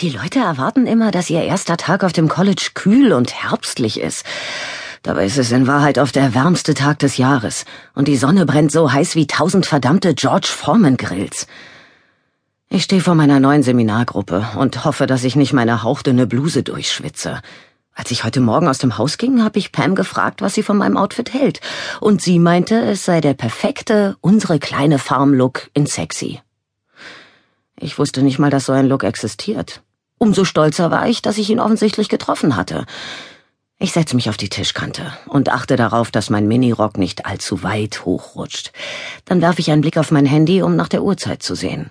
Die Leute erwarten immer, dass ihr erster Tag auf dem College kühl und herbstlich ist. Dabei ist es in Wahrheit oft der wärmste Tag des Jahres und die Sonne brennt so heiß wie tausend verdammte George Foreman Grills. Ich stehe vor meiner neuen Seminargruppe und hoffe, dass ich nicht meine hauchdünne Bluse durchschwitze. Als ich heute Morgen aus dem Haus ging, habe ich Pam gefragt, was sie von meinem Outfit hält, und sie meinte, es sei der perfekte, unsere kleine Farm-Look in sexy. Ich wusste nicht mal, dass so ein Look existiert. Umso stolzer war ich, dass ich ihn offensichtlich getroffen hatte. Ich setze mich auf die Tischkante und achte darauf, dass mein Minirock nicht allzu weit hochrutscht. Dann werfe ich einen Blick auf mein Handy, um nach der Uhrzeit zu sehen.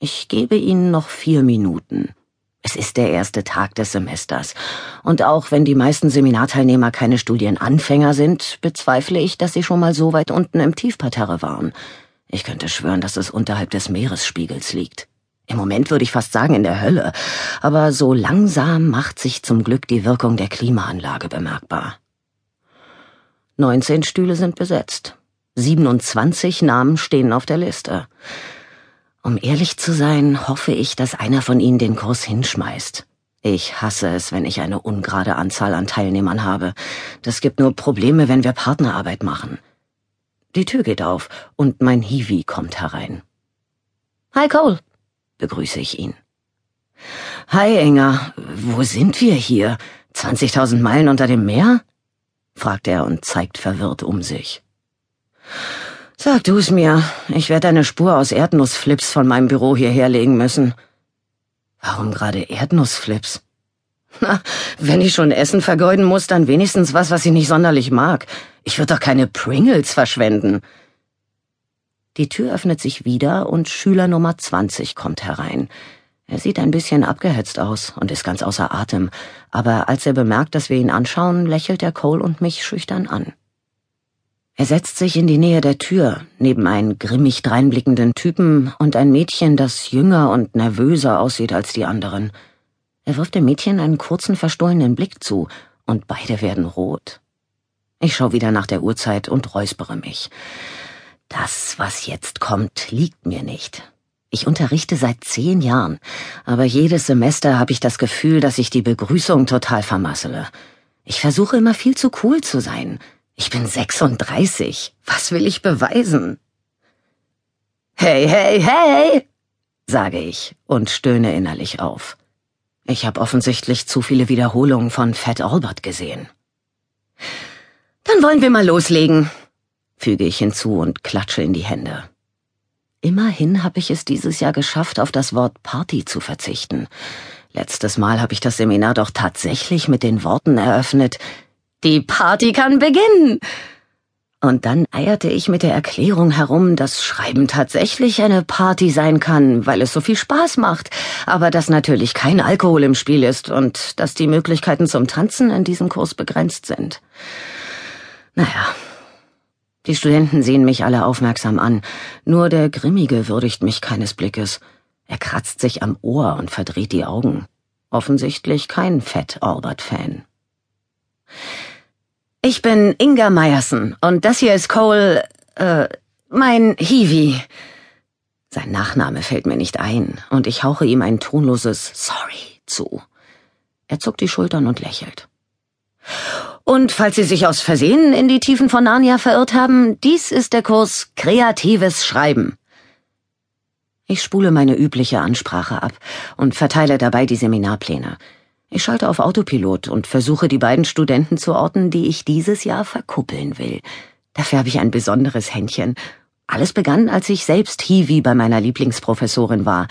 Ich gebe Ihnen noch vier Minuten. Es ist der erste Tag des Semesters. Und auch wenn die meisten Seminarteilnehmer keine Studienanfänger sind, bezweifle ich, dass sie schon mal so weit unten im Tiefparterre waren. Ich könnte schwören, dass es unterhalb des Meeresspiegels liegt. Im Moment würde ich fast sagen in der Hölle, aber so langsam macht sich zum Glück die Wirkung der Klimaanlage bemerkbar. 19 Stühle sind besetzt. 27 Namen stehen auf der Liste. Um ehrlich zu sein, hoffe ich, dass einer von ihnen den Kurs hinschmeißt. Ich hasse es, wenn ich eine ungerade Anzahl an Teilnehmern habe. Das gibt nur Probleme, wenn wir Partnerarbeit machen. Die Tür geht auf und mein Hiwi kommt herein. Hi Cole, begrüße ich ihn. Hi, Enger. Wo sind wir hier? 20.000 Meilen unter dem Meer? fragt er und zeigt verwirrt um sich. Sag du's mir. Ich werde eine Spur aus Erdnussflips von meinem Büro hierher legen müssen. Warum gerade Erdnussflips? Na, wenn ich schon Essen vergeuden muss, dann wenigstens was, was ich nicht sonderlich mag. Ich würde doch keine Pringles verschwenden. Die Tür öffnet sich wieder und Schüler Nummer 20 kommt herein. Er sieht ein bisschen abgehetzt aus und ist ganz außer Atem, aber als er bemerkt, dass wir ihn anschauen, lächelt er Cole und mich schüchtern an. Er setzt sich in die Nähe der Tür, neben einen grimmig dreinblickenden Typen und ein Mädchen, das jünger und nervöser aussieht als die anderen. Er wirft dem Mädchen einen kurzen, verstohlenen Blick zu, und beide werden rot. Ich schaue wieder nach der Uhrzeit und räuspere mich. Das, was jetzt kommt, liegt mir nicht. Ich unterrichte seit zehn Jahren, aber jedes Semester habe ich das Gefühl, dass ich die Begrüßung total vermassele. Ich versuche immer viel zu cool zu sein. Ich bin 36. Was will ich beweisen? Hey, hey, hey, sage ich und stöhne innerlich auf. Ich habe offensichtlich zu viele Wiederholungen von Fat Albert gesehen. Dann wollen wir mal loslegen, füge ich hinzu und klatsche in die Hände. Immerhin habe ich es dieses Jahr geschafft, auf das Wort Party zu verzichten. Letztes Mal habe ich das Seminar doch tatsächlich mit den Worten eröffnet Die Party kann beginnen. Und dann eierte ich mit der Erklärung herum, dass Schreiben tatsächlich eine Party sein kann, weil es so viel Spaß macht, aber dass natürlich kein Alkohol im Spiel ist und dass die Möglichkeiten zum Tanzen in diesem Kurs begrenzt sind. Naja, die Studenten sehen mich alle aufmerksam an, nur der Grimmige würdigt mich keines Blickes. Er kratzt sich am Ohr und verdreht die Augen. Offensichtlich kein Fett-Albert-Fan. Ich bin Inga Meyerson und das hier ist Cole, äh, mein Hiwi. Sein Nachname fällt mir nicht ein und ich hauche ihm ein tonloses Sorry zu. Er zuckt die Schultern und lächelt. Und falls Sie sich aus Versehen in die Tiefen von Narnia verirrt haben, dies ist der Kurs Kreatives Schreiben. Ich spule meine übliche Ansprache ab und verteile dabei die Seminarpläne. Ich schalte auf Autopilot und versuche die beiden Studenten zu orten, die ich dieses Jahr verkuppeln will. Dafür habe ich ein besonderes Händchen. Alles begann, als ich selbst Hiwi bei meiner Lieblingsprofessorin war.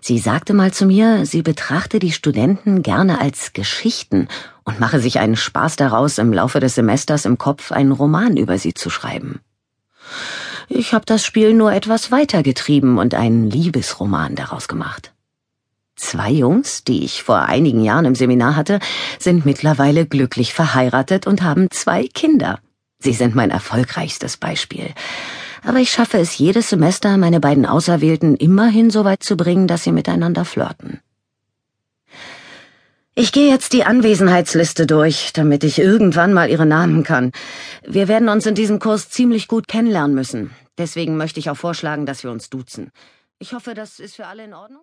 Sie sagte mal zu mir, sie betrachte die Studenten gerne als Geschichten und mache sich einen Spaß daraus, im Laufe des Semesters im Kopf einen Roman über sie zu schreiben. Ich habe das Spiel nur etwas weitergetrieben und einen Liebesroman daraus gemacht. Zwei Jungs, die ich vor einigen Jahren im Seminar hatte, sind mittlerweile glücklich verheiratet und haben zwei Kinder. Sie sind mein erfolgreichstes Beispiel aber ich schaffe es jedes Semester, meine beiden Auserwählten immerhin so weit zu bringen, dass sie miteinander flirten. Ich gehe jetzt die Anwesenheitsliste durch, damit ich irgendwann mal ihre Namen kann. Wir werden uns in diesem Kurs ziemlich gut kennenlernen müssen. Deswegen möchte ich auch vorschlagen, dass wir uns duzen. Ich hoffe, das ist für alle in Ordnung.